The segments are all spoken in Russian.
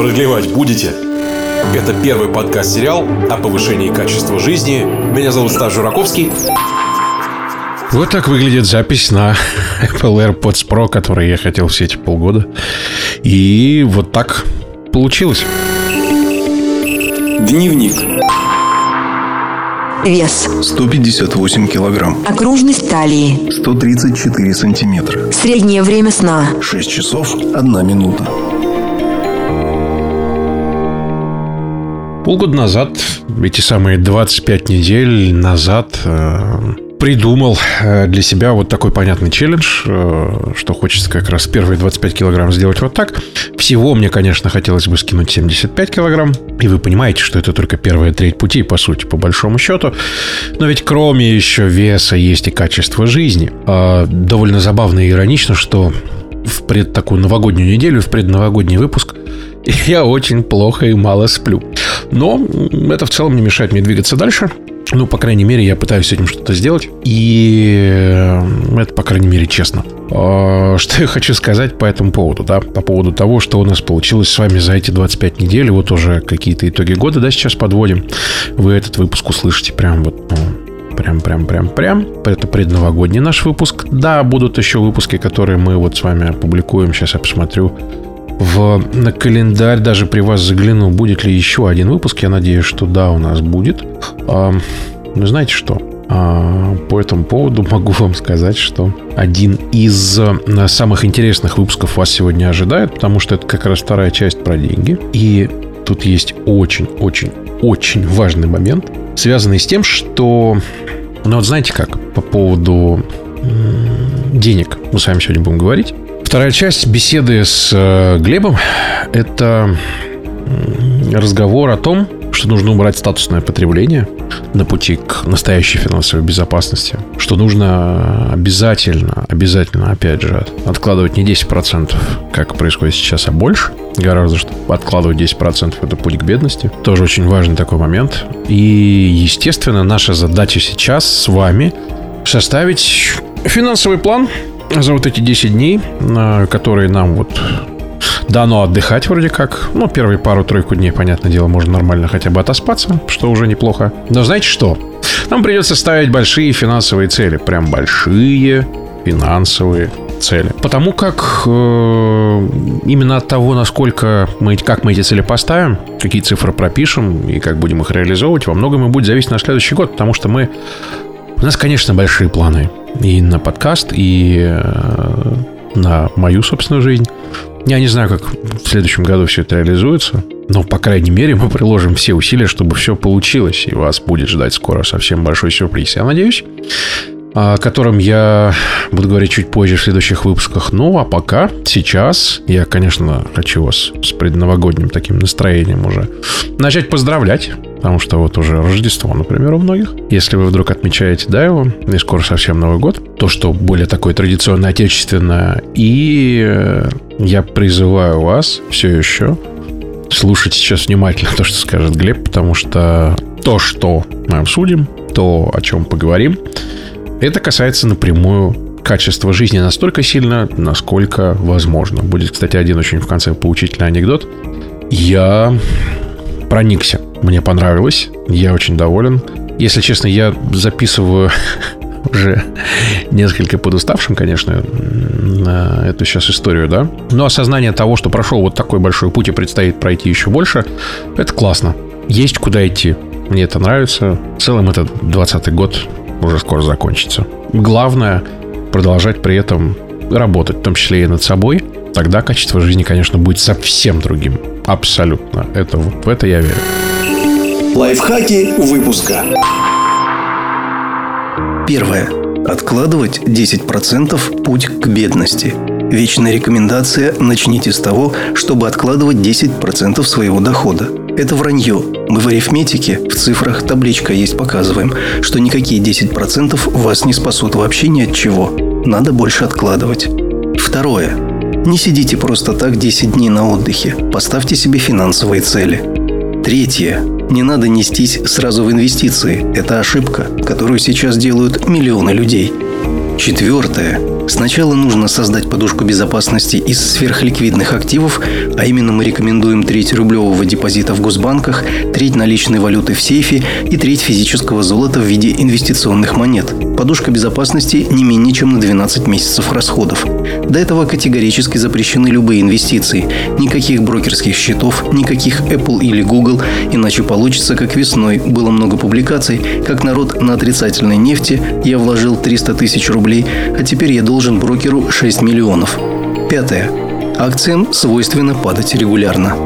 Продлевать будете? Это первый подкаст-сериал о повышении качества жизни. Меня зовут Стас Жураковский. Вот так выглядит запись на Apple AirPods Pro, который я хотел все эти полгода. И вот так получилось. Дневник. Вес. 158 килограмм. Окружность талии. 134 сантиметра. Среднее время сна. 6 часов 1 минута. Полгода назад, эти самые 25 недель назад, э, придумал э, для себя вот такой понятный челлендж, э, что хочется как раз первые 25 килограмм сделать вот так. Всего мне, конечно, хотелось бы скинуть 75 килограмм. И вы понимаете, что это только первая треть пути, по сути, по большому счету. Но ведь кроме еще веса есть и качество жизни. А, довольно забавно и иронично, что в пред такую новогоднюю неделю, в предновогодний выпуск я очень плохо и мало сплю. Но это в целом не мешает мне двигаться дальше. Ну, по крайней мере, я пытаюсь с этим что-то сделать. И э, это, по крайней мере, честно. А, что я хочу сказать по этому поводу, да? По поводу того, что у нас получилось с вами за эти 25 недель. Вот уже какие-то итоги года, да, сейчас подводим. Вы этот выпуск услышите прям вот, ну, прям, прям, прям, прям. Это предновогодний наш выпуск. Да, будут еще выпуски, которые мы вот с вами опубликуем. Сейчас я посмотрю в на календарь даже при вас загляну, будет ли еще один выпуск. Я надеюсь, что да, у нас будет. А, ну, знаете что? А, по этому поводу могу вам сказать, что один из а, самых интересных выпусков вас сегодня ожидает, потому что это как раз вторая часть про деньги. И тут есть очень-очень-очень важный момент, связанный с тем, что... Ну вот знаете как, по поводу денег мы с вами сегодня будем говорить. Вторая часть беседы с э, Глебом – это разговор о том, что нужно убрать статусное потребление на пути к настоящей финансовой безопасности, что нужно обязательно, обязательно, опять же, откладывать не 10%, как происходит сейчас, а больше, гораздо, что откладывать 10% – это путь к бедности. Тоже очень важный такой момент. И, естественно, наша задача сейчас с вами составить финансовый план – за вот эти 10 дней, которые нам вот дано отдыхать вроде как. Ну, первые пару-тройку дней, понятное дело, можно нормально хотя бы отоспаться, что уже неплохо. Но знаете что? Нам придется ставить большие финансовые цели. Прям большие финансовые цели. Потому как э, именно от того, насколько мы, как мы эти цели поставим, какие цифры пропишем и как будем их реализовывать, во многом и будет зависеть на следующий год. Потому что мы... У нас, конечно, большие планы и на подкаст, и э, на мою собственную жизнь. Я не знаю, как в следующем году все это реализуется, но, по крайней мере, мы приложим все усилия, чтобы все получилось, и вас будет ждать скоро совсем большой сюрприз. Я надеюсь о котором я буду говорить чуть позже в следующих выпусках. Ну, а пока, сейчас, я, конечно, хочу вас с предновогодним таким настроением уже начать поздравлять, потому что вот уже Рождество, например, у многих. Если вы вдруг отмечаете, да, его, и скоро совсем Новый год, то, что более такое традиционное, отечественное, и э, я призываю вас все еще слушать сейчас внимательно то, что скажет Глеб, потому что то, что мы обсудим, то, о чем поговорим, это касается напрямую качества жизни настолько сильно, насколько возможно. Будет, кстати, один очень в конце поучительный анекдот. Я проникся. Мне понравилось. Я очень доволен. Если честно, я записываю уже несколько подуставшим, конечно, на эту сейчас историю, да. Но осознание того, что прошел вот такой большой путь и предстоит пройти еще больше, это классно. Есть куда идти. Мне это нравится. В целом, это 20 год уже скоро закончится. Главное продолжать при этом работать, в том числе и над собой. Тогда качество жизни, конечно, будет совсем другим. Абсолютно. Это, в это я верю. Лайфхаки выпуска. Первое. Откладывать 10% путь к бедности. Вечная рекомендация «начните с того, чтобы откладывать 10% своего дохода». Это вранье. Мы в арифметике, в цифрах табличка есть показываем, что никакие 10% вас не спасут вообще ни от чего. Надо больше откладывать. Второе. Не сидите просто так 10 дней на отдыхе. Поставьте себе финансовые цели. Третье. Не надо нестись сразу в инвестиции. Это ошибка, которую сейчас делают миллионы людей. Четвертое. Сначала нужно создать подушку безопасности из сверхликвидных активов, а именно мы рекомендуем треть рублевого депозита в госбанках, треть наличной валюты в сейфе и треть физического золота в виде инвестиционных монет. Подушка безопасности не менее чем на 12 месяцев расходов. До этого категорически запрещены любые инвестиции. Никаких брокерских счетов, никаких Apple или Google, иначе получится, как весной. Было много публикаций, как народ на отрицательной нефти я вложил 300 тысяч рублей, а теперь я должен брокеру 6 миллионов. Пятое. Акциям свойственно падать регулярно.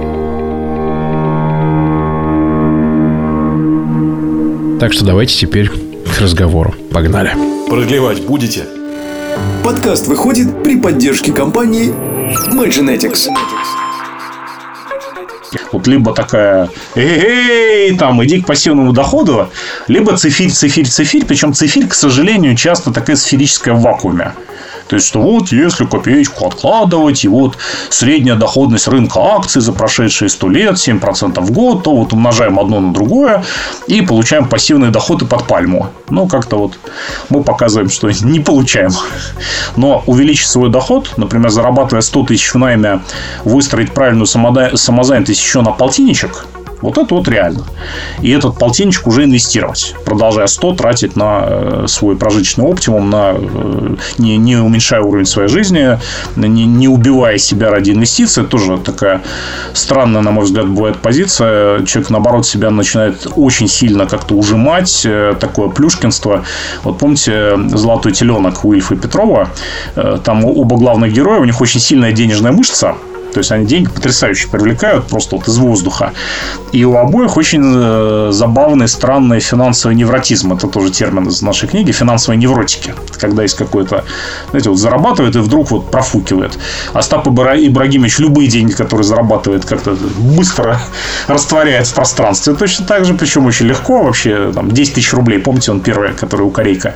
Так что давайте теперь к разговору. Погнали. Продлевать будете? Подкаст выходит при поддержке компании Magenetics. Вот либо такая, эй, там, иди к пассивному доходу, либо цифирь, цифирь, цифирь. Причем цифирь, к сожалению, часто такая сферическая в вакууме. То есть, что вот если копеечку откладывать, и вот средняя доходность рынка акций за прошедшие 100 лет 7% в год, то вот умножаем одно на другое и получаем пассивные доходы под пальму. Ну, как-то вот мы показываем, что не получаем. Но увеличить свой доход, например, зарабатывая 100 тысяч в найме, выстроить правильную самозанятость еще на полтинничек – вот это вот реально. И этот полтинничек уже инвестировать, продолжая 100 тратить на э, свой прожиточный оптимум, на, э, не, не уменьшая уровень своей жизни, не, не убивая себя ради инвестиций. Тоже такая странная, на мой взгляд, бывает позиция. Человек, наоборот, себя начинает очень сильно как-то ужимать, э, такое плюшкинство. Вот помните «Золотой теленок» Уильфа и Петрова? Там оба главных героя, у них очень сильная денежная мышца, то есть они деньги потрясающе привлекают просто вот из воздуха. И у обоих очень э, забавный, странный финансовый невротизм. Это тоже термин из нашей книги. Финансовые невротики. Когда есть какой-то, знаете, вот зарабатывает и вдруг вот профукивает. Остап Ибрагимович любые деньги, которые зарабатывает, как-то быстро растворяет в пространстве. Точно так же, причем очень легко. Вообще, там, 10 тысяч рублей. Помните, он первый, который у Корейка.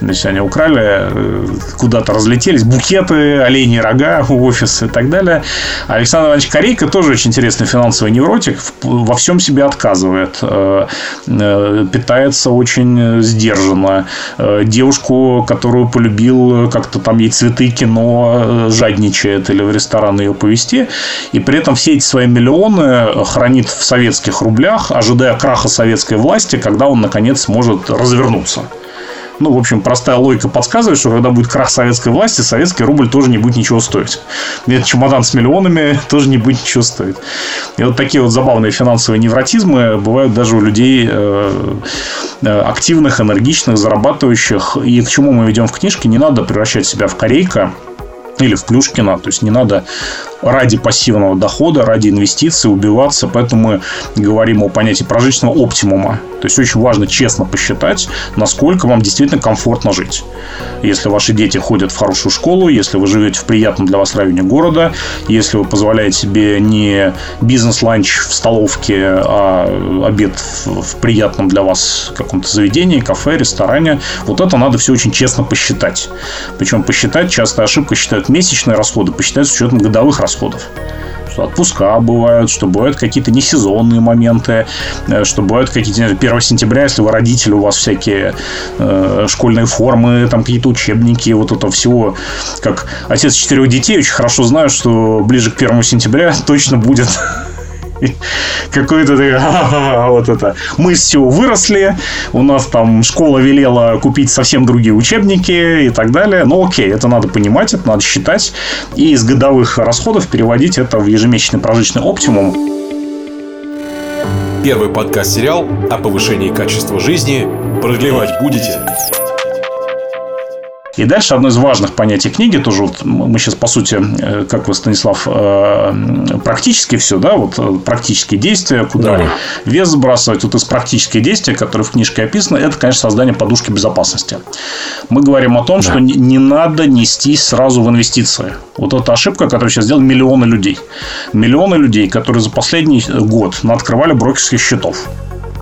Значит, они украли, э, куда-то разлетелись. Букеты, оленьи рога офис и так далее. Александр Иванович Корейко тоже очень интересный финансовый невротик. Во всем себе отказывает. Э, э, питается очень сдержанно. Э, девушку, которую полюбил, как-то там ей цветы, кино, жадничает или в ресторан ее повести. И при этом все эти свои миллионы хранит в советских рублях, ожидая краха советской власти, когда он, наконец, сможет развернуться. Ну, в общем, простая логика подсказывает, что когда будет крах советской власти, советский рубль тоже не будет ничего стоить. Этот чемодан с миллионами тоже не будет ничего стоить. И вот такие вот забавные финансовые невротизмы бывают даже у людей э, э, активных, энергичных, зарабатывающих. И к чему мы ведем в книжке, не надо превращать себя в корейка, или в Плюшкина. То есть не надо ради пассивного дохода, ради инвестиций убиваться. Поэтому мы говорим о понятии прожиточного оптимума. То есть очень важно честно посчитать, насколько вам действительно комфортно жить. Если ваши дети ходят в хорошую школу, если вы живете в приятном для вас районе города, если вы позволяете себе не бизнес-ланч в столовке, а обед в приятном для вас каком-то заведении, кафе, ресторане, вот это надо все очень честно посчитать. Причем посчитать, часто ошибка считают месячные расходы, посчитать с учетом годовых расходов расходов что отпуска бывают, что бывают какие-то несезонные моменты, э, что бывают какие-то 1 сентября, если вы родители, у вас всякие э, школьные формы, там какие-то учебники, вот это всего. Как отец четырех детей, очень хорошо знаю, что ближе к 1 сентября точно будет какой-то вот это. Мы всего выросли, у нас там школа велела купить совсем другие учебники и так далее. Ну, окей, это надо понимать, это надо считать. И из годовых расходов переводить это в ежемесячный прожиточный оптимум. Первый подкаст-сериал о повышении качества жизни. Продлевать будете? И дальше одно из важных понятий книги, тоже вот мы сейчас, по сути, э, как вы, Станислав, э, практически все, да, вот э, практические действия, куда да. вес сбрасывать, вот из практических действий, которые в книжке описаны, это, конечно, создание подушки безопасности. Мы говорим о том, да. что не надо нестись сразу в инвестиции. Вот это ошибка, которую сейчас сделали миллионы людей. Миллионы людей, которые за последний год открывали брокерских счетов.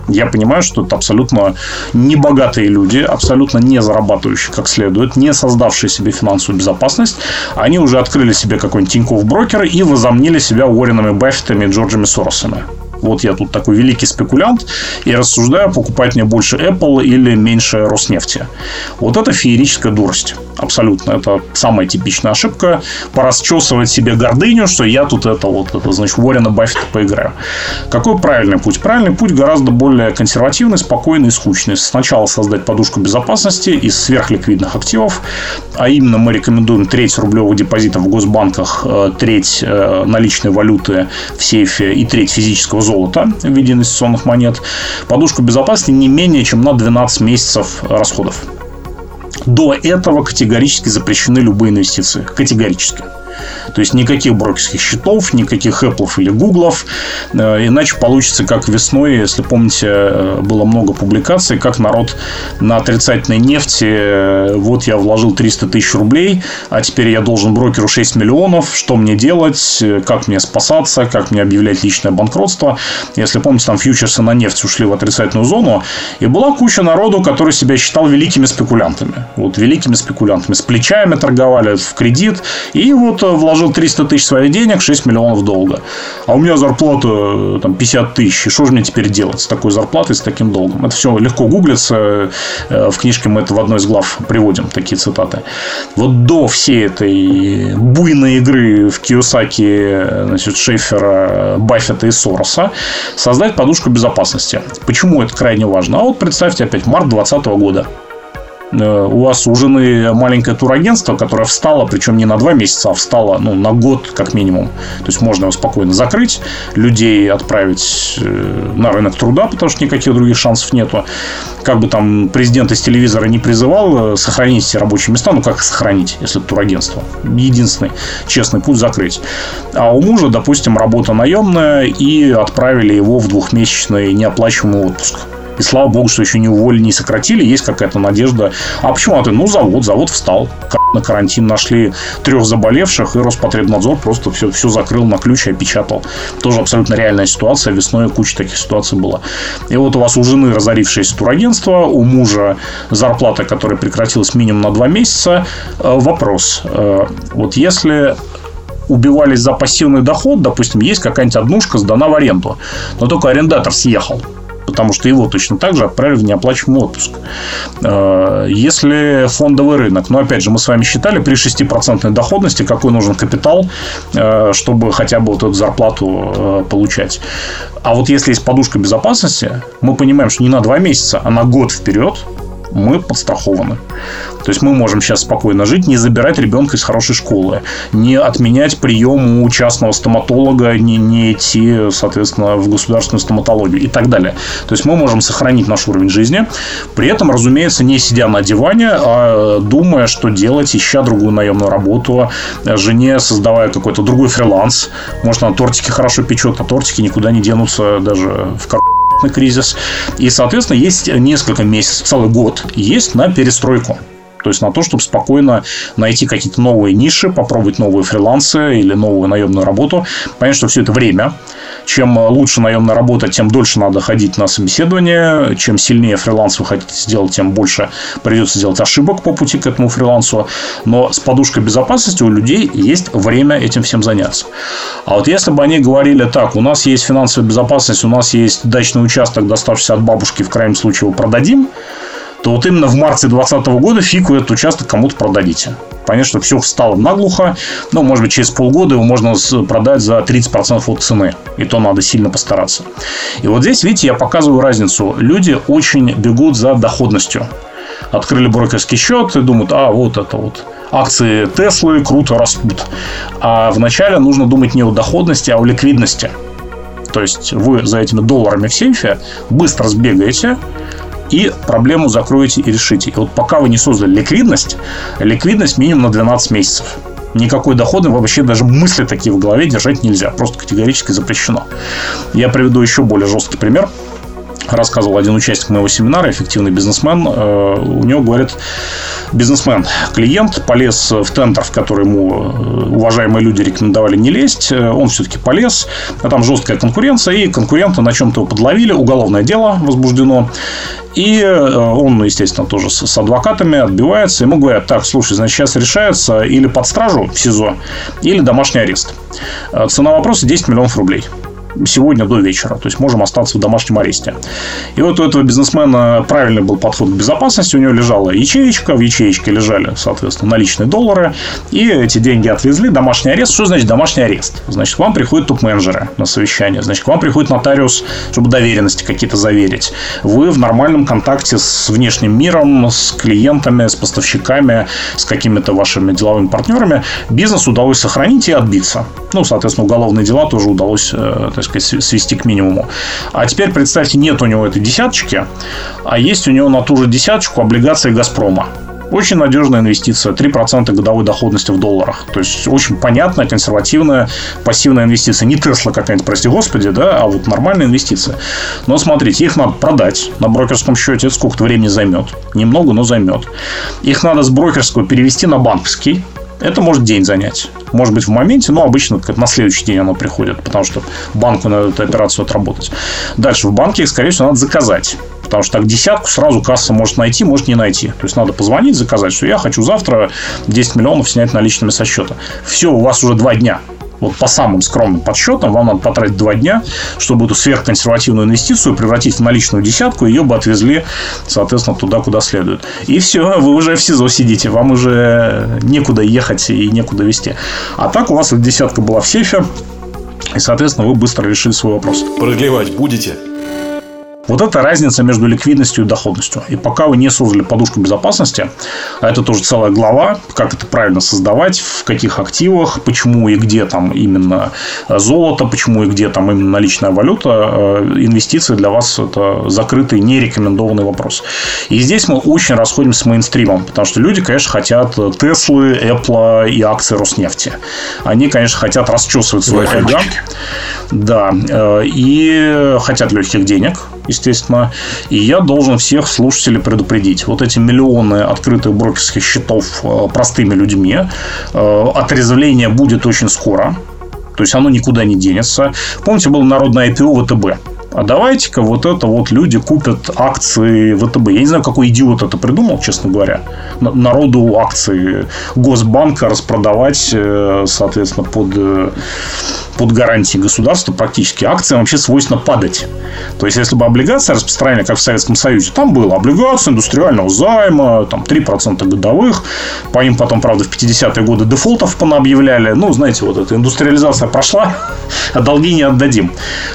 Я понимаю, что это абсолютно небогатые люди, абсолютно не зарабатывающие как следует, не создавшие себе финансовую безопасность. Они уже открыли себе какой-нибудь Тинькофф брокер и возомнили себя Уорренами Баффетами и Джорджами Соросами вот я тут такой великий спекулянт и рассуждаю, покупать мне больше Apple или меньше Роснефти. Вот это феерическая дурость. Абсолютно. Это самая типичная ошибка. Порасчесывать себе гордыню, что я тут это вот, это, значит, Уоррена Баффета поиграю. Какой правильный путь? Правильный путь гораздо более консервативный, спокойный и скучный. Сначала создать подушку безопасности из сверхликвидных активов, а именно мы рекомендуем треть рублевых депозитов в госбанках, э, треть э, наличной валюты в сейфе и треть физического золота в виде инвестиционных монет. Подушку безопасности не менее чем на 12 месяцев расходов. До этого категорически запрещены любые инвестиции. Категорически. То есть никаких брокерских счетов, никаких Apple или Google. Э, иначе получится, как весной, если помните, э, было много публикаций, как народ на отрицательной нефти, э, вот я вложил 300 тысяч рублей, а теперь я должен брокеру 6 миллионов, что мне делать, как мне спасаться, как мне объявлять личное банкротство. Если помните, там фьючерсы на нефть ушли в отрицательную зону, и была куча народу, который себя считал великими спекулянтами. Вот великими спекулянтами. С плечами торговали в кредит, и вот вложил 300 тысяч своих денег, 6 миллионов долга. А у меня зарплата э, там, 50 тысяч. И что же мне теперь делать с такой зарплатой, с таким долгом? Это все легко гуглится. Э, в книжке мы это в одной из глав приводим, такие цитаты. Вот до всей этой буйной игры в Киосаки, значит, Шейфера, Баффета и Сороса создать подушку безопасности. Почему это крайне важно? А вот представьте опять март 2020 года. Э, у вас у жены маленькое турагентство, которое встало, причем не на два месяца, а встало ну, на год как минимум. То есть можно его спокойно закрыть, людей отправить э, на рынок труда, потому что никаких других шансов нету. Как бы там президент из телевизора не призывал э, сохранить все рабочие места, ну как сохранить, если турагентство? Единственный честный путь закрыть. А у мужа, допустим, работа наемная, и отправили его в двухмесячный неоплачиваемый отпуск. И слава богу, что еще не уволили, не сократили. Есть какая-то надежда. А почему это? Ну, завод. Завод встал. На карантин нашли трех заболевших, и Роспотребнадзор просто все, все закрыл на ключ и опечатал. Тоже абсолютно реальная ситуация. Весной куча таких ситуаций была. И вот у вас у жены разорившееся турагентство, у мужа зарплата, которая прекратилась минимум на два месяца. Э, вопрос. Э, вот если убивались за пассивный доход, допустим, есть какая-нибудь однушка сдана в аренду, но только арендатор съехал потому что его точно так же отправили в неоплачиваемый отпуск. Э, если фондовый рынок, но опять же, мы с вами считали при 6% доходности, какой нужен капитал, э, чтобы хотя бы вот эту зарплату э, получать. А вот если есть подушка безопасности, мы понимаем, что не на 2 месяца, а на год вперед мы подстрахованы. То есть мы можем сейчас спокойно жить, не забирать ребенка из хорошей школы, не отменять прием у частного стоматолога, не, не идти, соответственно, в государственную стоматологию и так далее. То есть мы можем сохранить наш уровень жизни, при этом, разумеется, не сидя на диване, а думая, что делать, ища другую наемную работу, жене создавая какой-то другой фриланс. Может, она тортики хорошо печет, а тортики никуда не денутся даже в кризис. И, соответственно, есть несколько месяцев, целый год есть на перестройку. То есть на то, чтобы спокойно найти какие-то новые ниши, попробовать новые фрилансы или новую наемную работу. Понятно, что все это время. Чем лучше наемная работа, тем дольше надо ходить на собеседование. Чем сильнее фриланс вы хотите сделать, тем больше придется делать ошибок по пути к этому фрилансу. Но с подушкой безопасности у людей есть время этим всем заняться. А вот если бы они говорили так, у нас есть финансовая безопасность, у нас есть дачный участок, доставшийся от бабушки, в крайнем случае его продадим, то вот именно в марте 2020 года фиг вы этот участок кому-то продадите. Понятно, что все встало наглухо. Ну, может быть, через полгода его можно продать за 30% от цены. И то надо сильно постараться. И вот здесь, видите, я показываю разницу. Люди очень бегут за доходностью. Открыли брокерский счет и думают, а, вот это вот акции Теслы круто растут. А вначале нужно думать не о доходности, а о ликвидности. То есть вы за этими долларами в сейфе быстро сбегаете, и проблему закроете и решите. И вот пока вы не создали ликвидность, ликвидность минимум на 12 месяцев. Никакой доходы вообще даже мысли такие в голове держать нельзя. Просто категорически запрещено. Я приведу еще более жесткий пример рассказывал один участник моего семинара, эффективный бизнесмен. Э, у него, говорит, бизнесмен, клиент полез в тендер, в который ему э, уважаемые люди рекомендовали не лезть. Э, он все-таки полез. А там жесткая конкуренция, и конкуренты на чем-то его подловили. Уголовное дело возбуждено. И он, естественно, тоже с адвокатами отбивается. Ему говорят, так, слушай, значит, сейчас решается или под стражу в СИЗО, или домашний арест. Цена вопроса 10 миллионов рублей. Сегодня до вечера. То есть можем остаться в домашнем аресте. И вот у этого бизнесмена правильный был подход к безопасности. У него лежала ячеечка, в ячеечке лежали, соответственно, наличные доллары. И эти деньги отвезли. Домашний арест. Что значит домашний арест? Значит, к вам приходят топ-менеджеры на совещание. Значит, к вам приходит нотариус, чтобы доверенности какие-то заверить. Вы в нормальном контакте с внешним миром, с клиентами, с поставщиками, с какими-то вашими деловыми партнерами. Бизнес удалось сохранить и отбиться. Ну, соответственно, уголовные дела тоже удалось, э, так сказать, свести к минимуму. А теперь представьте, нет у него этой десяточки, а есть у него на ту же десяточку облигации «Газпрома». Очень надежная инвестиция, 3% годовой доходности в долларах. То есть, очень понятная, консервативная, пассивная инвестиция. Не Тесла какая-нибудь, прости господи, да, а вот нормальная инвестиция. Но смотрите, их надо продать на брокерском счете. Сколько-то времени займет. Немного, но займет. Их надо с брокерского перевести на банковский. Это может день занять. Может быть, в моменте, но обычно на следующий день оно приходит, потому что банку надо эту операцию отработать. Дальше в банке, скорее всего, надо заказать. Потому что так десятку сразу касса может найти, может не найти. То есть надо позвонить, заказать, что я хочу завтра 10 миллионов снять наличными со счета. Все, у вас уже два дня вот по самым скромным подсчетам, вам надо потратить два дня, чтобы эту сверхконсервативную инвестицию превратить в наличную десятку, ее бы отвезли, соответственно, туда, куда следует. И все, вы уже в СИЗО сидите, вам уже некуда ехать и некуда вести. А так у вас эта десятка была в сейфе, и, соответственно, вы быстро решили свой вопрос. Продлевать будете? Вот это разница между ликвидностью и доходностью. И пока вы не создали подушку безопасности, а это тоже целая глава, как это правильно создавать, в каких активах, почему и где там именно золото, почему и где там именно наличная валюта, э, инвестиции для вас это закрытый, нерекомендованный вопрос. И здесь мы очень расходимся с мейнстримом, потому что люди, конечно, хотят Теслы, Apple и акции Роснефти. Они, конечно, хотят расчесывать свой эго. Да, э, и хотят легких денег, естественно. И я должен всех слушателей предупредить. Вот эти миллионы открытых брокерских счетов э, простыми людьми, э, отрезвление будет очень скоро. То есть оно никуда не денется. Помните, было народное IPO ВТБ а давайте-ка вот это вот люди купят акции ВТБ. Я не знаю, какой идиот это придумал, честно говоря. Народу акции Госбанка распродавать, э, соответственно, под, под гарантией государства практически. Акциям вообще свойственно падать. То есть, если бы облигация распространяли, как в Советском Союзе, там было облигация индустриального займа, там 3% годовых. По ним потом, правда, в 50-е годы дефолтов понаобъявляли. Ну, знаете, вот эта индустриализация прошла, а долги не отдадим.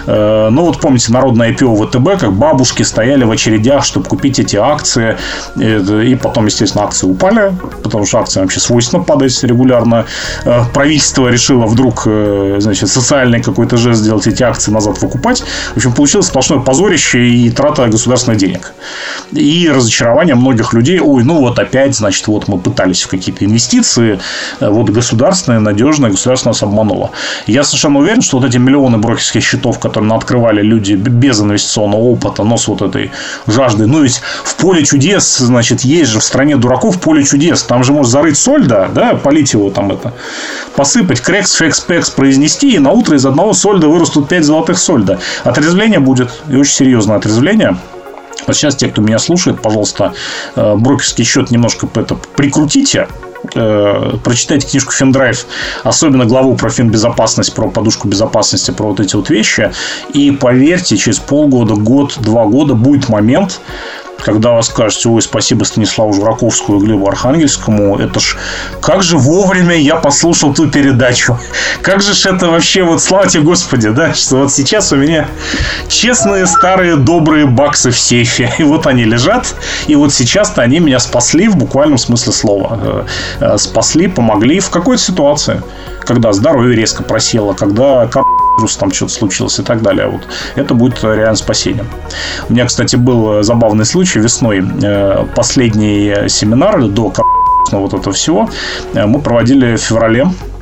Э, ну, вот помните, народное IPO ВТБ, как бабушки стояли в очередях, чтобы купить эти акции. И потом, естественно, акции упали, потому что акции вообще свойственно падать регулярно. Э, правительство решило вдруг, э, значит, социальный какой-то жест сделать эти акции назад выкупать. В общем, получилось сплошное позорище и трата государственных денег. И разочарование многих людей. Ой, ну вот опять, значит, вот мы пытались в какие-то инвестиции, вот государственные, надежные, государство нас обмануло. Я совершенно уверен, что вот эти миллионы брокерских счетов, которые открывали люди без инвестиционного опыта, но с вот этой жаждой. Ну, ведь в поле чудес, значит, есть же в стране дураков поле чудес. Там же можно зарыть сольдо, да, полить его там это, посыпать, крекс, фекс, пекс произнести, на утро из одного сольда вырастут 5 золотых сольдо. Отрезвление будет, и очень серьезное отрезвление. Вот сейчас те, кто меня слушает, пожалуйста, э, брокерский счет немножко это прикрутите, э, прочитайте книжку Финдрайв, особенно главу про финбезопасность, про подушку безопасности, про вот эти вот вещи. И поверьте, через полгода, год, два года будет момент, когда вы скажете, ой, спасибо Станиславу Жураковскому и Глебу Архангельскому, это ж как же вовремя я послушал ту передачу. Как же ж это вообще, вот слава тебе Господи, да, что вот сейчас у меня честные старые добрые баксы в сейфе, и вот они лежат, и вот сейчас-то они меня спасли в буквальном смысле слова. Э, э, спасли, помогли в какой-то ситуации, когда здоровье резко просело, когда там что-то случилось и так далее. Вот. Это будет реально спасением. У меня, кстати, был забавный случай весной. Э, последний семинар до вот этого всего мы проводили в феврале Э,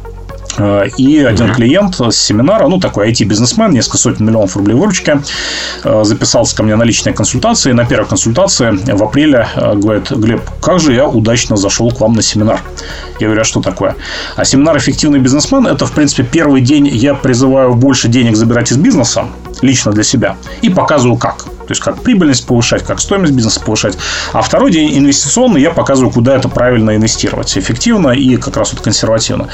и один клиент с семинара, ну, такой IT-бизнесмен, несколько сотен миллионов рублей выручки, э, записался ко мне на личные консультации. На первой консультации в апреле э, говорит, Глеб, как же я удачно зашел к вам на семинар. Я говорю, а что такое? А семинар «Эффективный бизнесмен» – это, в принципе, первый день я призываю больше денег забирать из бизнеса, лично для себя, и показываю как. То есть, как прибыльность повышать, как стоимость бизнеса повышать. А второй день инвестиционный я показываю, куда это правильно инвестировать. Эффективно и как раз вот консервативно.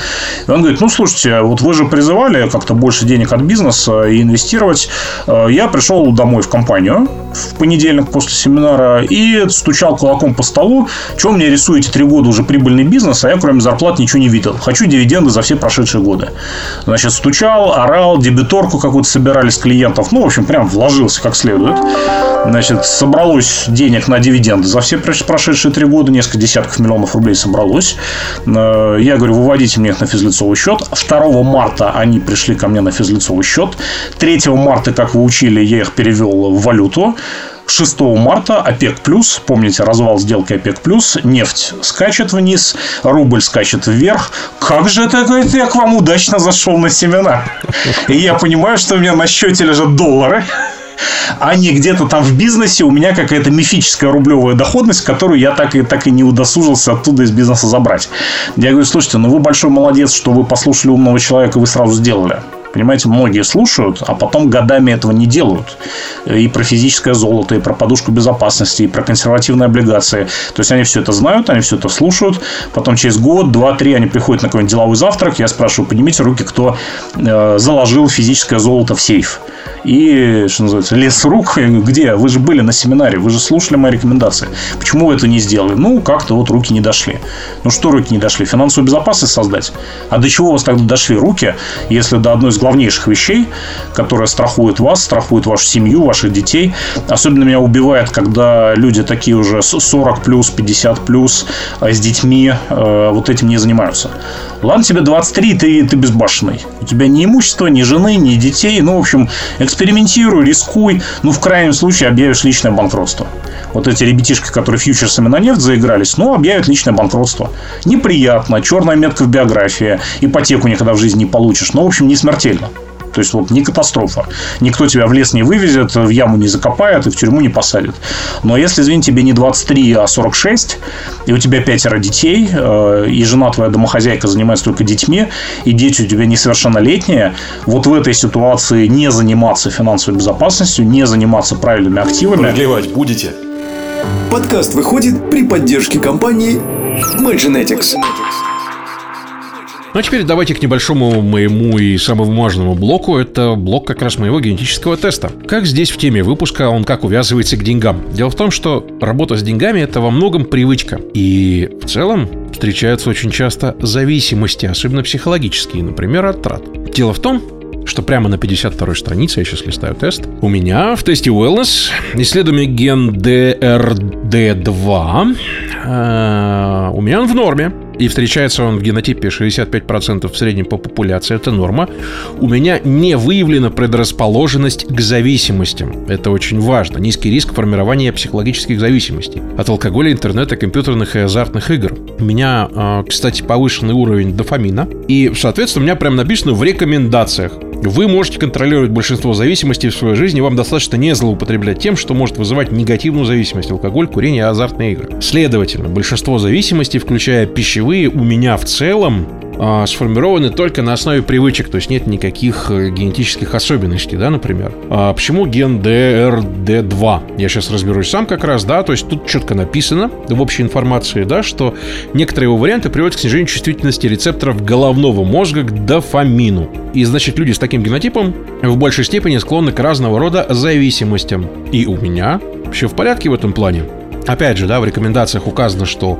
И он говорит, ну, слушайте, вот вы же призывали как-то больше денег от бизнеса и инвестировать. Э, я пришел домой в компанию в понедельник после семинара и стучал кулаком по столу. Чем мне рисуете три года уже прибыльный бизнес, а я кроме зарплат ничего не видел. Хочу дивиденды за все прошедшие годы. Значит, стучал, орал, дебиторку какую-то собирали с клиентов. Ну, в общем, прям вложился как следует. Значит, собралось денег на дивиденды за все прошедшие три года. Несколько десятков миллионов рублей собралось. Э, я говорю, выводите мне их на физлицовый счет. 2 марта они пришли ко мне на физлицовый счет. 3 марта, как вы учили, я их перевел в валюту. 6 марта ОПЕК+, плюс, помните, развал сделки ОПЕК+, плюс, нефть скачет вниз, рубль скачет вверх. Как же это, говорит, я к вам удачно зашел на семена. И я понимаю, что у меня на счете лежат доллары, а не где-то там в бизнесе у меня какая-то мифическая рублевая доходность, которую я так и, так и не удосужился оттуда из бизнеса забрать. Я говорю, слушайте, ну вы большой молодец, что вы послушали умного человека, вы сразу сделали. Понимаете, многие слушают, а потом годами этого не делают. И про физическое золото, и про подушку безопасности, и про консервативные облигации. То есть они все это знают, они все это слушают. Потом через год, два, три они приходят на какой-нибудь деловой завтрак. Я спрашиваю, поднимите руки, кто э, заложил физическое золото в сейф. И, что называется, лес рук. Где? Вы же были на семинаре, вы же слушали мои рекомендации. Почему вы это не сделали? Ну, как-то вот руки не дошли. Ну, что руки не дошли? Финансовую безопасность создать? А до чего у вас тогда дошли руки, если до одной из главнейших вещей, которая страхует вас, страхует вашу семью, ваших детей. Особенно меня убивает, когда люди такие уже 40 плюс, 50 плюс, а с детьми э, вот этим не занимаются. Ладно, тебе 23, ты, ты безбашенный. У тебя ни имущества, ни жены, ни детей. Ну, в общем, экспериментируй, рискуй. Ну, в крайнем случае, объявишь личное банкротство. Вот эти ребятишки, которые фьючерсами на нефть заигрались, ну, объявят личное банкротство. Неприятно, черная метка в биографии, ипотеку никогда в жизни не получишь. Ну, в общем, не смертельно. То есть, вот не катастрофа. Никто тебя в лес не вывезет, в яму не закопает и в тюрьму не посадит. Но если, извини, тебе не 23, а 46, и у тебя пятеро детей, э, и жена твоя домохозяйка занимается только детьми, и дети у тебя несовершеннолетние, вот в этой ситуации не заниматься финансовой безопасностью, не заниматься правильными активами. Продлевать будете? Подкаст выходит при поддержке компании Maginetics. Ну а теперь давайте к небольшому моему и самому важному блоку. Это блок как раз моего генетического теста. Как здесь в теме выпуска он как увязывается к деньгам? Дело в том, что работа с деньгами – это во многом привычка. И в целом встречаются очень часто зависимости, особенно психологические, например, от трат. Дело в том, что прямо на 52-й странице, я сейчас листаю тест, у меня в тесте Wellness исследуемый ген DRD2, э, у меня он в норме и встречается он в генотипе 65% в среднем по популяции, это норма, у меня не выявлена предрасположенность к зависимостям. Это очень важно. Низкий риск формирования психологических зависимостей от алкоголя, интернета, компьютерных и азартных игр. У меня, а, кстати, повышенный уровень дофамина. И, соответственно, у меня прям написано в рекомендациях. Вы можете контролировать большинство зависимостей в своей жизни, вам достаточно не злоупотреблять тем, что может вызывать негативную зависимость – алкоголь, курение азартные игры. Следовательно, большинство зависимостей, включая пищевые, у меня в целом а, сформированы только на основе привычек, то есть нет никаких э, генетических особенностей, да, например. А почему ген DRD2? Я сейчас разберусь сам как раз, да, то есть тут четко написано в общей информации, да, что некоторые его варианты приводят к снижению чувствительности рецепторов головного мозга к дофамину. И, значит, люди с таким генотипом в большей степени склонны к разного рода зависимостям. И у меня все в порядке в этом плане. Опять же, да, в рекомендациях указано, что,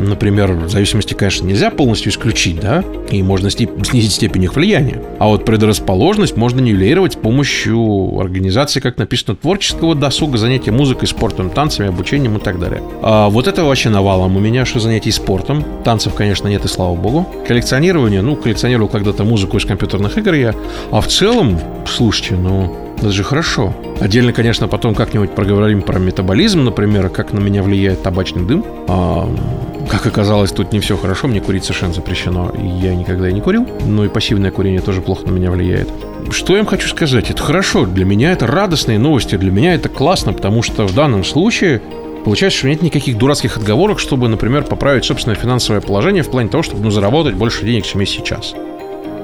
например, зависимости, конечно, нельзя полностью исключить, да, и можно снизить степень их влияния. А вот предрасположенность можно нивелировать с помощью организации, как написано, творческого досуга, занятия музыкой, спортом, танцами, обучением и так далее. А вот это вообще навалом у меня, что занятий спортом. Танцев, конечно, нет, и слава богу. Коллекционирование, ну, коллекционировал когда-то музыку из компьютерных игр я. А в целом, слушайте, ну, это же хорошо. Отдельно, конечно, потом как-нибудь проговорим про метаболизм, например, как на меня влияет табачный дым. А, как оказалось, тут не все хорошо, мне курить совершенно запрещено, и я никогда и не курил. Но и пассивное курение тоже плохо на меня влияет. Что я им хочу сказать? Это хорошо, для меня это радостные новости, для меня это классно, потому что в данном случае Получается, что нет никаких дурацких отговорок, чтобы, например, поправить собственное финансовое положение в плане того, чтобы ну, заработать больше денег, чем есть сейчас.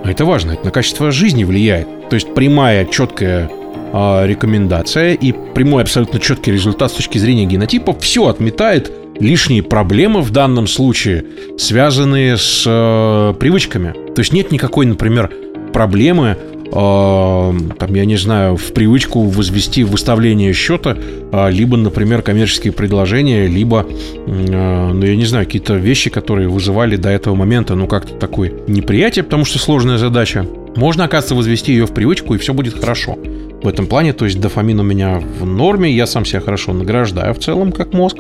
А это важно, это на качество жизни влияет. То есть прямая, четкая рекомендация и прямой абсолютно четкий результат с точки зрения генотипа все отметает лишние проблемы в данном случае, связанные с э, привычками. То есть нет никакой, например, проблемы там, я не знаю, в привычку возвести выставление счета, а, либо, например, коммерческие предложения, либо, а, ну, я не знаю, какие-то вещи, которые вызывали до этого момента, ну, как-то такое неприятие, потому что сложная задача. Можно, оказывается, возвести ее в привычку, и все будет хорошо. В этом плане, то есть дофамин у меня в норме, я сам себя хорошо награждаю в целом, как мозг.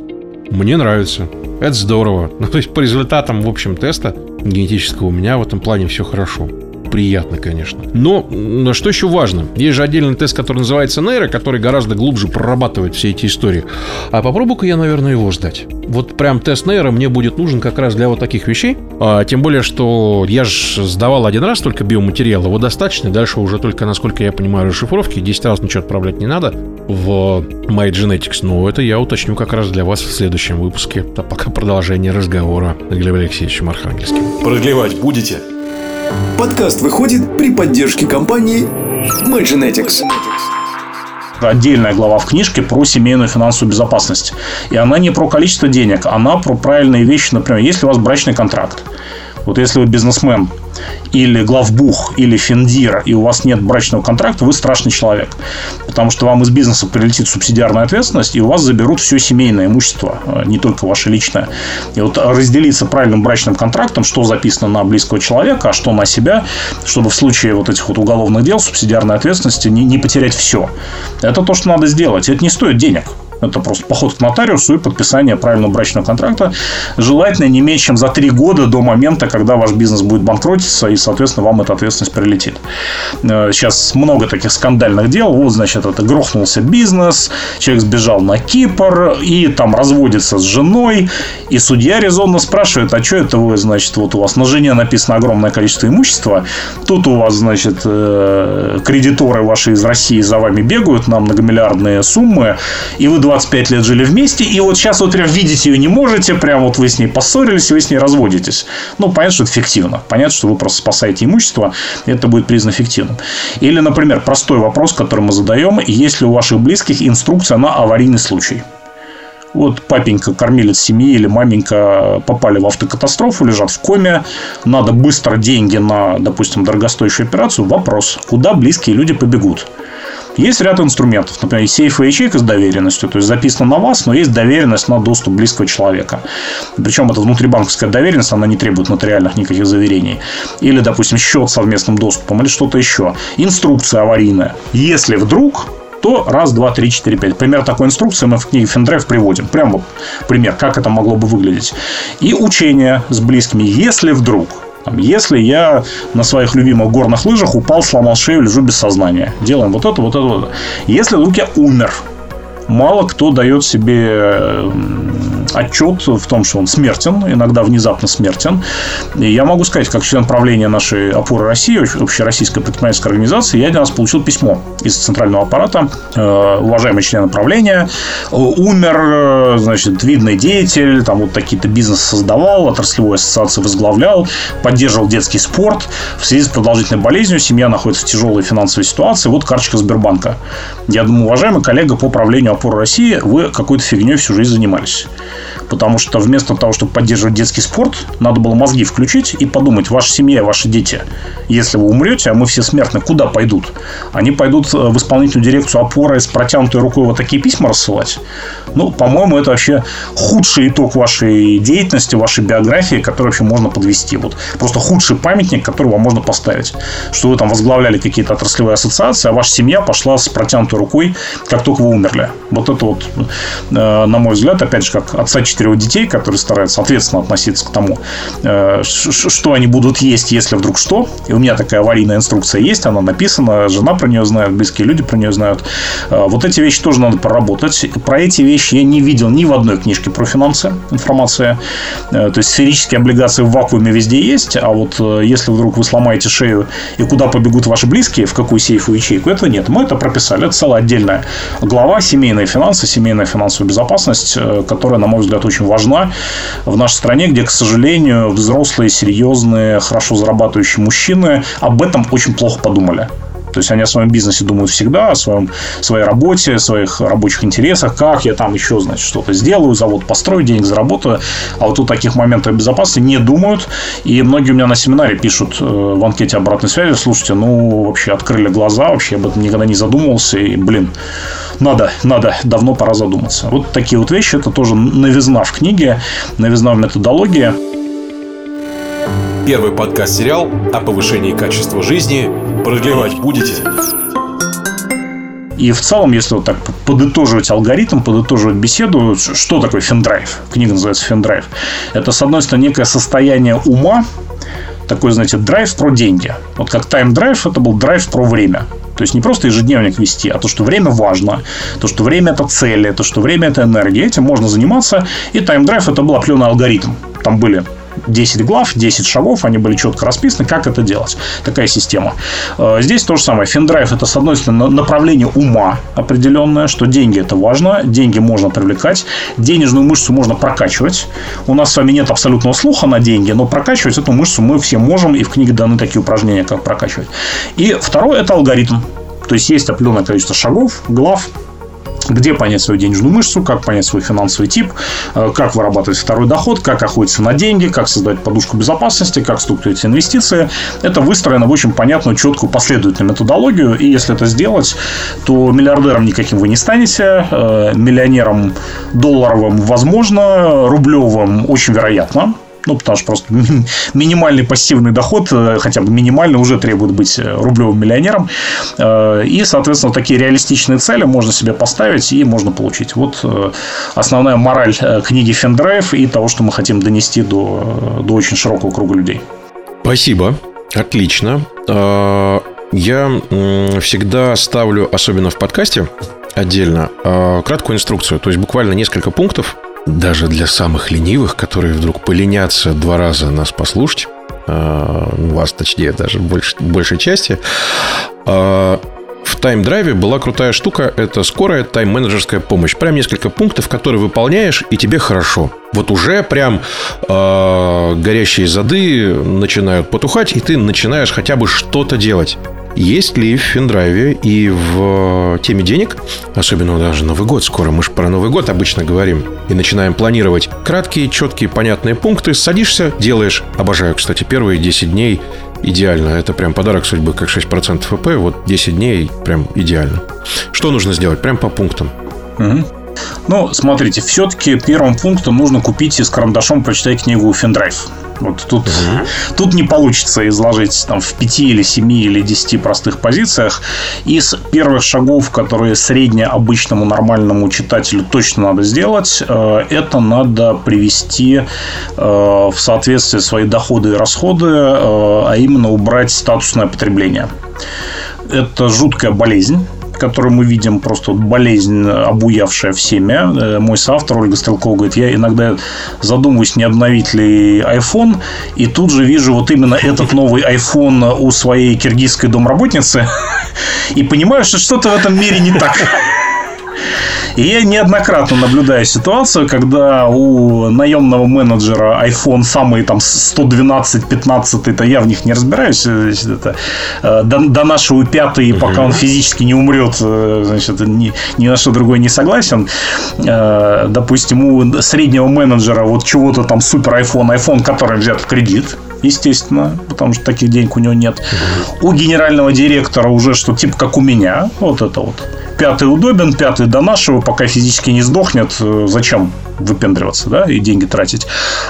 Мне нравится. Это здорово. Ну, то есть по результатам, в общем, теста генетического у меня в этом плане все хорошо приятно, конечно. Но что еще важно? Есть же отдельный тест, который называется нейро, который гораздо глубже прорабатывает все эти истории. А попробую-ка я, наверное, его сдать. Вот прям тест нейро мне будет нужен как раз для вот таких вещей. А, тем более, что я же сдавал один раз только биоматериал, его достаточно. Дальше уже только, насколько я понимаю, расшифровки. 10 раз ничего отправлять не надо в My Genetics. Но это я уточню как раз для вас в следующем выпуске. А пока продолжение разговора с Глебом Алексеевичем Архангельским. Продлевать будете? Подкаст выходит при поддержке компании MyGenetics. Отдельная глава в книжке про семейную финансовую безопасность. И она не про количество денег, она про правильные вещи. Например, если у вас брачный контракт, вот если вы бизнесмен или главбух, или финдир, и у вас нет брачного контракта, вы страшный человек. Потому что вам из бизнеса прилетит субсидиарная ответственность, и у вас заберут все семейное имущество, а не только ваше личное. И вот разделиться правильным брачным контрактом, что записано на близкого человека, а что на себя, чтобы в случае вот этих вот уголовных дел субсидиарной ответственности не, не потерять все. Это то, что надо сделать. Это не стоит денег. Это просто поход к нотариусу и подписание правильного брачного контракта. Желательно не меньше, чем за три года до момента, когда ваш бизнес будет банкротиться, и, соответственно, вам эта ответственность прилетит. Э, сейчас много таких скандальных дел. Вот, значит, это грохнулся бизнес, человек сбежал на Кипр и там разводится с женой, и судья резонно спрашивает, а что это вы, значит, вот у вас на жене написано огромное количество имущества, тут у вас, значит, э, кредиторы ваши из России за вами бегают на многомиллиардные суммы, и вы 25 лет жили вместе, и вот сейчас вот прям видеть ее не можете, прям вот вы с ней поссорились, вы с ней разводитесь. Ну, понятно, что это фиктивно. Понятно, что вы просто спасаете имущество, это будет признано фиктивным. Или, например, простой вопрос, который мы задаем, есть ли у ваших близких инструкция на аварийный случай? Вот папенька, кормилец семьи или маменька попали в автокатастрофу, лежат в коме, надо быстро деньги на, допустим, дорогостоящую операцию. Вопрос, куда близкие люди побегут? Есть ряд инструментов, например, сейф и ячейка с доверенностью, то есть записано на вас, но есть доверенность на доступ близкого человека. Причем это внутрибанковская доверенность, она не требует нотариальных никаких заверений. Или, допустим, счет совместным доступом, или что-то еще. Инструкция аварийная. Если вдруг то раз, два, три, четыре, пять. Пример такой инструкции мы в книге Финдрайв приводим. Прям вот пример, как это могло бы выглядеть. И учение с близкими. Если вдруг там, если я на своих любимых горных лыжах упал, сломал шею, лежу без сознания. Делаем вот это, вот это, вот это. Если вдруг я умер, мало кто дает себе отчет в том, что он смертен, иногда внезапно смертен. И я могу сказать, как член правления нашей опоры России, общероссийской предпринимательской организации, я один раз получил письмо из центрального аппарата. Э, уважаемый член правления, умер, э, значит, видный деятель, там вот такие-то бизнес создавал, отраслевую ассоциацию возглавлял, поддерживал детский спорт. В связи с продолжительной болезнью семья находится в тяжелой финансовой ситуации. Вот карточка Сбербанка. Я думаю, уважаемый коллега по правлению опоры России, вы какой-то фигней всю жизнь занимались. Потому что вместо того, чтобы поддерживать детский спорт, надо было мозги включить и подумать, ваша семья ваши дети, если вы умрете, а мы все смертны, куда пойдут? Они пойдут э, в исполнительную дирекцию опоры с протянутой рукой вот такие письма рассылать? Ну, по-моему, это вообще худший итог вашей деятельности, вашей биографии, который вообще можно подвести. Вот просто худший памятник, который вам можно поставить. Что вы там возглавляли какие-то отраслевые ассоциации, а ваша семья пошла с протянутой рукой, как только вы умерли. Вот это вот, э, на мой взгляд, опять же, как отца четырех детей, которые стараются ответственно относиться к тому, э, что они будут есть, если вдруг что. И у меня такая аварийная инструкция есть, она написана, жена про нее знает, близкие люди про нее знают. Э, вот эти вещи тоже надо проработать. Про эти вещи я не видел ни в одной книжке про финансы информация. То есть сферические облигации в вакууме везде есть, а вот если вдруг вы сломаете шею и куда побегут ваши близкие, в какую сейфу ячейку, это нет. Мы это прописали. Это целая отдельная глава семейные финансы, семейная финансовая безопасность, которая, на мой взгляд, очень важна в нашей стране, где, к сожалению, взрослые, серьезные, хорошо зарабатывающие мужчины об этом очень плохо подумали. То есть они о своем бизнесе думают всегда, о своем, своей работе, своих рабочих интересах, как я там еще, значит, что-то сделаю, завод построю, денег заработаю. А вот у таких моментов безопасности не думают. И многие у меня на семинаре пишут э, в анкете обратной связи, слушайте, ну, вообще открыли глаза, вообще об этом никогда не задумывался. И, блин, надо, надо, давно пора задуматься. Вот такие вот вещи, это тоже новизна в книге, новизна в методологии. Первый подкаст-сериал о повышении качества жизни. Продлевать будете? И в целом, если вот так подытоживать алгоритм, подытоживать беседу, что такое финдрайв? Книга называется финдрайв. Это, с одной стороны, некое состояние ума, такой, знаете, драйв про деньги. Вот как тайм-драйв, это был драйв про время. То есть не просто ежедневник вести, а то, что время важно, то, что время это цели, то, что время это энергия. Этим можно заниматься. И тайм-драйв это был определенный алгоритм. Там были 10 глав, 10 шагов, они были четко расписаны, как это делать. Такая система. Э, здесь то же самое. Финдрайв это, с одной стороны, направление ума определенное, что деньги это важно, деньги можно привлекать, денежную мышцу можно прокачивать. У нас с вами нет абсолютного слуха на деньги, но прокачивать эту мышцу мы все можем, и в книге даны такие упражнения, как прокачивать. И второе это алгоритм. То есть есть определенное количество шагов, глав, где понять свою денежную мышцу, как понять свой финансовый тип, э, как вырабатывать второй доход, как охотиться на деньги, как создать подушку безопасности, как структурировать инвестиции. Это выстроено в очень понятную, четкую, последовательную методологию. И если это сделать, то миллиардером никаким вы не станете, э, миллионером долларовым возможно, рублевым очень вероятно. Ну, потому что просто минимальный пассивный доход, э, хотя бы минимальный, уже требует быть э, рублевым миллионером. Э, и, соответственно, такие реалистичные цели можно себе поставить и можно получить. Вот основная мораль книги Финдрайв и того, что мы хотим донести до, до очень широкого круга людей. Спасибо. Отлично. Я всегда ставлю, особенно в подкасте, отдельно, краткую инструкцию. То есть буквально несколько пунктов, даже для самых ленивых, которые вдруг поленятся два раза нас послушать, а, вас, точнее, даже больш, большей части, а, в тайм-драйве была крутая штука. Это скорая тайм-менеджерская помощь. Прям несколько пунктов, которые выполняешь, и тебе хорошо. Вот уже прям э, горящие зады начинают потухать, и ты начинаешь хотя бы что-то делать. Есть ли в Финдрайве и в теме денег, особенно даже Новый год скоро, мы же про Новый год обычно говорим, и начинаем планировать краткие, четкие, понятные пункты, садишься, делаешь. Обожаю, кстати, первые 10 дней идеально. Это прям подарок судьбы, как 6% ФП. Вот 10 дней прям идеально. Что нужно сделать? Прям по пунктам. Угу. Ну, смотрите, все-таки первым пунктом нужно купить и с карандашом прочитать книгу Финдрайв. Вот тут, угу. тут не получится изложить там, в пяти или семи или десяти простых позициях. Из первых шагов, которые средне обычному нормальному читателю точно надо сделать, э, это надо привести э, в соответствие свои доходы и расходы, э, а именно убрать статусное потребление. Это жуткая болезнь которую мы видим, просто вот болезнь, обуявшая всеми. Э, мой соавтор Ольга Стрелкова говорит, я иногда задумываюсь, не обновить ли iPhone, и тут же вижу вот именно этот новый iPhone у своей киргизской домработницы, и понимаю, что что-то в этом мире не так. И я неоднократно наблюдаю ситуацию, когда у наемного менеджера iPhone самый там 112-15, это я в них не разбираюсь, э, это, э, до, нашего пятый, пока он физически не умрет, э, значит, ни, ни на что другое не согласен. Допустим, у среднего менеджера вот чего-то там супер iPhone, iPhone, который взят в кредит, естественно, потому что таких денег у него нет. У генерального директора уже что типа как у меня, вот это вот пятый удобен, пятый до нашего, пока физически не сдохнет, э, зачем выпендриваться, да, и деньги тратить.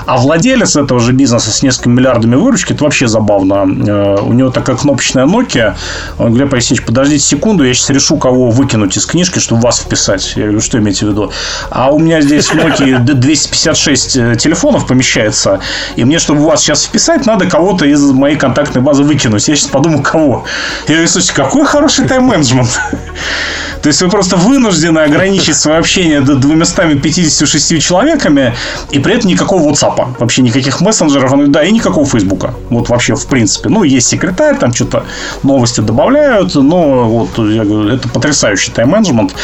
А владелец этого же бизнеса с несколькими миллиардами выручки, это вообще забавно. Э, у него такая кнопочная Nokia. Он говорит, Алексеевич, подождите секунду, я сейчас решу, кого выкинуть из книжки, чтобы вас вписать. Я говорю, что имеете в виду? А у меня здесь в Nokia 256 э, телефонов помещается, и мне, чтобы вас сейчас вписать, надо кого-то из моей контактной базы выкинуть. Я сейчас подумал, кого. Я говорю, слушайте, какой хороший тайм-менеджмент. То есть вы просто вынуждены ограничить свое общение до 256 человеками, и при этом никакого WhatsApp, вообще никаких мессенджеров, да, и никакого Фейсбука. Вот вообще в принципе. Ну, есть секретарь, там что-то новости добавляют, но вот я говорю, это потрясающий тайм-менеджмент.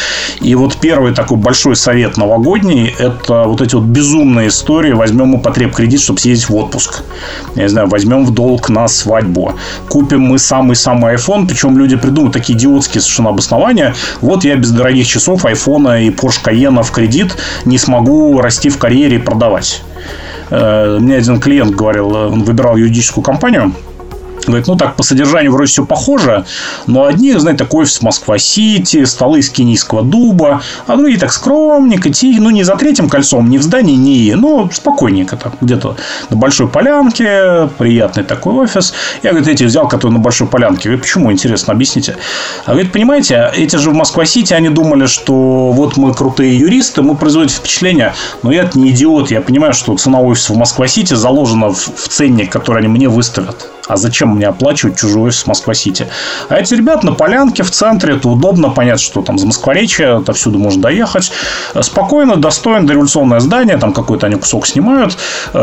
И вот первый такой большой совет новогодний – это вот эти вот безумные истории. Возьмем мы потреб кредит, чтобы съездить в отпуск. Я не знаю, возьмем в долг на свадьбу. Купим мы самый-самый iPhone, причем люди придумают такие идиотские совершенно обоснования. Вот я без дорогих часов, айфона и Porsche Cayenne в кредит не смогу расти в карьере и продавать. Э, мне один клиент говорил, он выбирал юридическую компанию, Говорит, ну так, по содержанию вроде все похоже, но одни, знаете, такой офис Москва-Сити, столы из кенийского дуба, а другие так скромненько, тихо, ну не за третьим кольцом, не в здании, не, ну спокойненько так, где-то на Большой Полянке, приятный такой офис. Я, говорит, эти взял, который на Большой Полянке. Говорит, почему, интересно, объясните. А говорит, понимаете, эти же в Москва-Сити, они думали, что вот мы крутые юристы, мы производим впечатление, но я не идиот, я понимаю, что цена офиса в Москва-Сити заложена в ценник, который они мне выставят. А зачем мне оплачивать чужой офис в Москва-Сити? А эти ребята на полянке в центре, это удобно понять, что там за Москворечье, отовсюду можно доехать. Спокойно, достойно, дореволюционное здание, там какой-то они кусок снимают.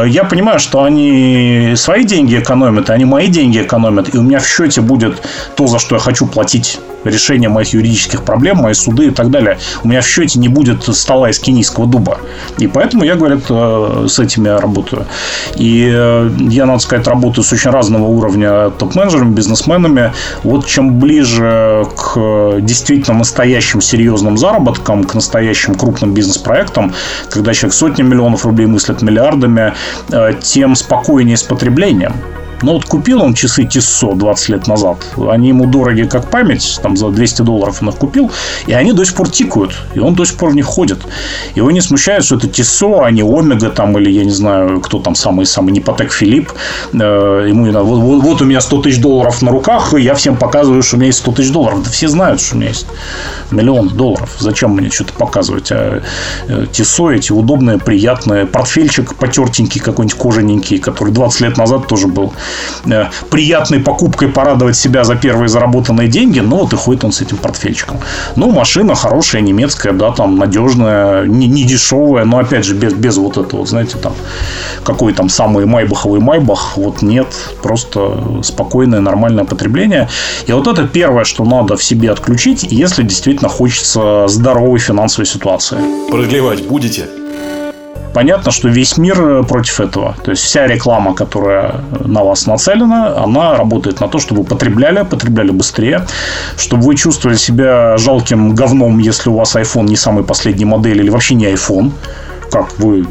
Я понимаю, что они свои деньги экономят, а они мои деньги экономят, и у меня в счете будет то, за что я хочу платить решение моих юридических проблем, мои суды и так далее. У меня в счете не будет стола из кенийского дуба. И поэтому я, говорит, э, с этими работаю. И э, я, надо сказать, работаю с очень разного уровня топ-менеджерами, бизнесменами. Вот чем ближе к действительно настоящим серьезным заработкам, к настоящим крупным бизнес-проектам, когда человек сотни миллионов рублей мыслит миллиардами, э, тем спокойнее с потреблением. Ну, вот купил он часы Тиссо 20 лет назад. Они ему дороги как память, там за 200 долларов он их купил, и они до сих пор тикают, и он до сих пор в них ходит. Его не смущает, что это Тиссо, а не Омега там, или я не знаю, кто там самый-самый, Непотек Филипп. Э, ему не надо, вот, вот, вот у меня 100 тысяч долларов на руках, и я всем показываю, что у меня есть 100 тысяч долларов. Да все знают, что у меня есть миллион долларов. Зачем мне что-то показывать? А э, Тиссо эти удобные, приятные, портфельчик потертенький какой-нибудь кожаненький, который 20 лет назад тоже был приятной покупкой порадовать себя за первые заработанные деньги, но вот и ходит он с этим портфельчиком. Ну, машина хорошая, немецкая, да, там надежная, не, не дешевая, но опять же без, без вот этого, знаете, там какой там самый майбаховый майбах, вот нет, просто спокойное, нормальное потребление. И вот это первое, что надо в себе отключить, если действительно хочется здоровой финансовой ситуации. Продлевать будете? Понятно, что весь мир э, против этого. То есть вся реклама, которая на вас нацелена, она работает на то, чтобы вы потребляли, потребляли быстрее, чтобы вы чувствовали себя жалким говном, если у вас iPhone не самой последней модели или вообще не iPhone как вы,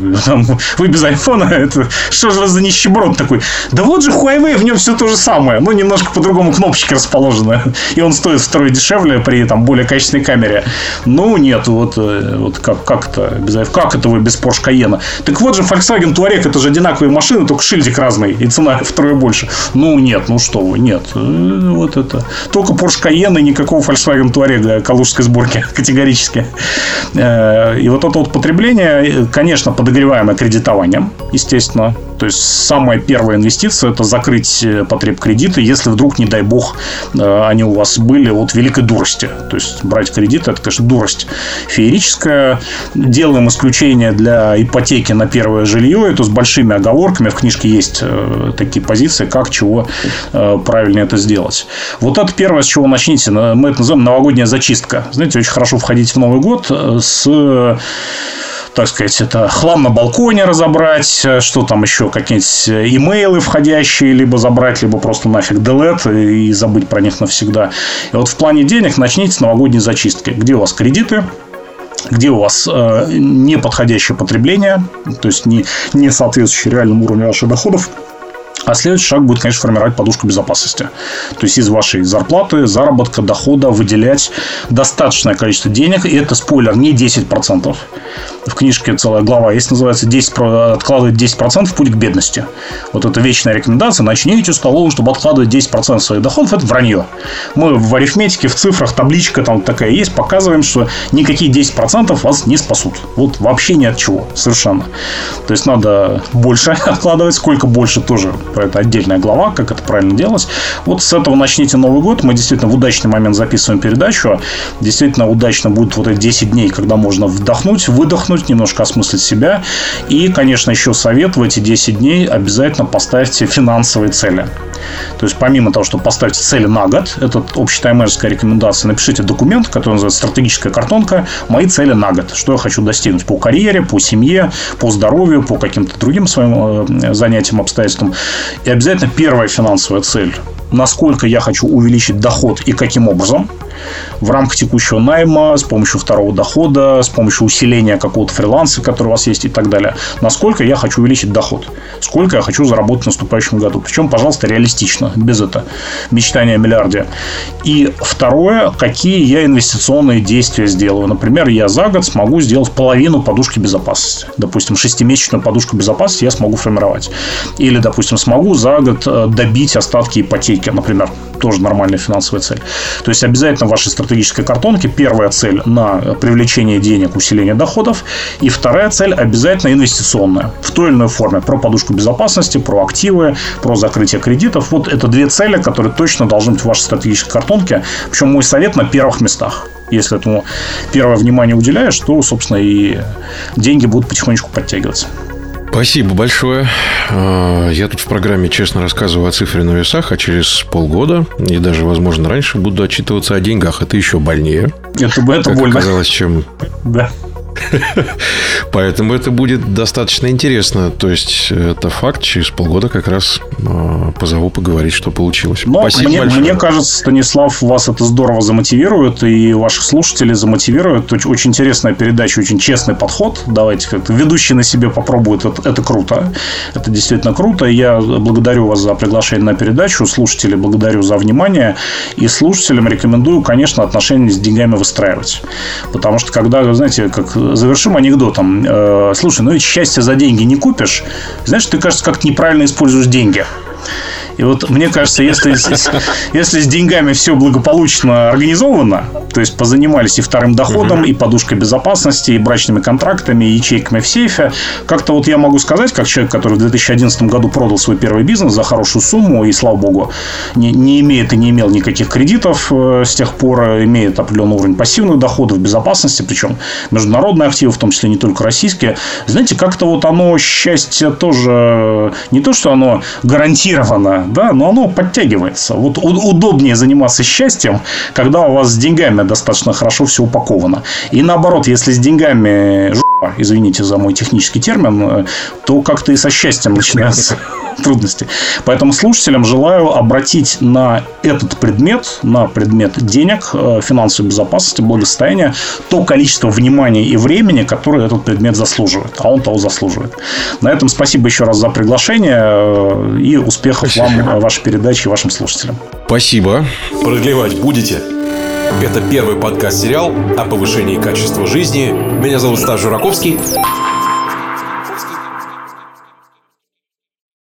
вы без айфона, это что же за нищеброд такой? Да вот же Huawei, в нем все то же самое, но немножко по-другому кнопочки расположены, и он стоит втрое дешевле при там более качественной камере. Ну, нет, вот, э, вот как, как это без Как это вы без Porsche Cayenne? Так вот же Volkswagen Touareg, это же одинаковые машины, только шильдик разный, и цена втрое больше. Ну, нет, ну что вы, нет. Э, вот это. Только Porsche Cayenne и никакого Volkswagen Touareg калужской сборки категорически. Э, и вот это вот потребление конечно, подогреваемое кредитованием, естественно. То есть самая первая инвестиция – это закрыть э, потреб кредита, если вдруг, не дай бог, э, они у вас были от великой дурости. То есть брать кредит – это, конечно, дурость феерическая. Делаем исключение для ипотеки на первое жилье. Это с большими оговорками. В книжке есть э, такие позиции, как, чего правильно это сделать. Вот это первое, с чего начните. Мы это называем новогодняя зачистка. Знаете, очень хорошо входить в Новый год с так сказать, это хлам на балконе разобрать, что там еще, какие-нибудь имейлы входящие, либо забрать, либо просто нафиг delete и забыть про них навсегда. И вот в плане денег начните с новогодней зачистки. Где у вас кредиты, где у вас э, неподходящее потребление, то есть не, не соответствующее реальному уровню ваших доходов, а следующий шаг будет, конечно, формировать подушку безопасности. То есть из вашей зарплаты, заработка, дохода выделять достаточное количество денег. И это, спойлер, не 10%. В книжке целая глава есть, называется 10, «Откладывать 10% в путь к бедности». Вот это вечная рекомендация. Начните с того, чтобы откладывать 10% своих доходов. Это вранье. Мы в арифметике, в цифрах, табличка там такая есть, показываем, что никакие 10% вас не спасут. Вот вообще ни от чего. Совершенно. То есть, надо больше откладывать. Сколько больше тоже про это отдельная глава, как это правильно делать. Вот с этого начните Новый год. Мы действительно в удачный момент записываем передачу. Действительно удачно будет вот эти 10 дней, когда можно вдохнуть, выдохнуть, немножко осмыслить себя. И, конечно, еще совет в эти 10 дней обязательно поставьте финансовые цели. То есть, помимо того, что поставьте цели на год, это общая таймерская рекомендация, напишите документ, который называется «Стратегическая картонка. Мои цели на год». Что я хочу достигнуть по карьере, по семье, по здоровью, по каким-то другим своим э, занятиям, обстоятельствам. И обязательно первая финансовая цель насколько я хочу увеличить доход и каким образом в рамках текущего найма, с помощью второго дохода, с помощью усиления какого-то фриланса, который у вас есть и так далее. Насколько я хочу увеличить доход, сколько я хочу заработать в наступающем году. Причем, пожалуйста, реалистично, без этого мечтания о миллиарде. И второе, какие я инвестиционные действия сделаю. Например, я за год смогу сделать половину подушки безопасности. Допустим, шестимесячную подушку безопасности я смогу формировать. Или, допустим, смогу за год э, добить остатки ипотеки, например. Тоже нормальная финансовая цель. То есть, обязательно вашей стратегической картонке первая цель на привлечение денег, усиление доходов. И вторая цель обязательно инвестиционная. В той или иной форме. Про подушку безопасности, про активы, про закрытие кредитов. Вот это две цели, которые точно должны быть в вашей стратегической картонке. Причем мой совет на первых местах. Если этому первое внимание уделяешь, то, собственно, и деньги будут потихонечку подтягиваться. Спасибо большое. А, я тут в программе честно рассказываю о цифре на весах, а через полгода и даже, возможно, раньше буду отчитываться о деньгах. Это еще больнее. Это, это как больно. оказалось, чем Да. Поэтому это будет достаточно интересно. То есть, это факт. Через полгода как раз э, позову поговорить, что получилось. Но Спасибо мне, большое. мне кажется, Станислав, вас это здорово замотивирует, и ваших слушателей замотивирует. Оч- Очень интересная передача, очень честный подход. Давайте как-то ведущий на себе попробует. Это, это круто. Это действительно круто. Я благодарю вас за приглашение на передачу. Слушатели, благодарю за внимание. И слушателям рекомендую, конечно, отношения с деньгами выстраивать. Потому что когда, знаете, как завершим анекдотом. Э, слушай, ну ведь счастье за деньги не купишь. Знаешь, ты, кажется, как-то неправильно используешь деньги. И вот мне кажется, если, с- если с деньгами все благополучно организовано, то есть позанимались и вторым доходом, и подушкой безопасности, и брачными контрактами, и ячейками в сейфе, как-то вот я могу сказать, как человек, который в 2011 году продал свой первый бизнес за хорошую сумму, и, слава богу, не, не имеет и не имел никаких кредитов э, с тех пор, э, имеет определенный уровень пассивных доходов, безопасности, причем международные активы, в том числе не только российские. Знаете, как-то вот оно, счастье тоже, не то, что оно гарантировано, да, но оно подтягивается. Вот удобнее заниматься счастьем, когда у вас с деньгами достаточно хорошо все упаковано. И наоборот, если с деньгами извините за мой технический термин, э, то как-то и со счастьем начинаются трудности. Поэтому слушателям желаю обратить на этот предмет, на предмет денег, э, финансовой безопасности, благосостояния, то количество внимания и времени, которое этот предмет заслуживает. А он того заслуживает. На этом спасибо еще раз за приглашение э, и успехов вам, э, вашей передаче и вашим слушателям. Спасибо. Продлевать будете? Это первый подкаст-сериал о повышении качества жизни. Меня зовут Стас Жураковский.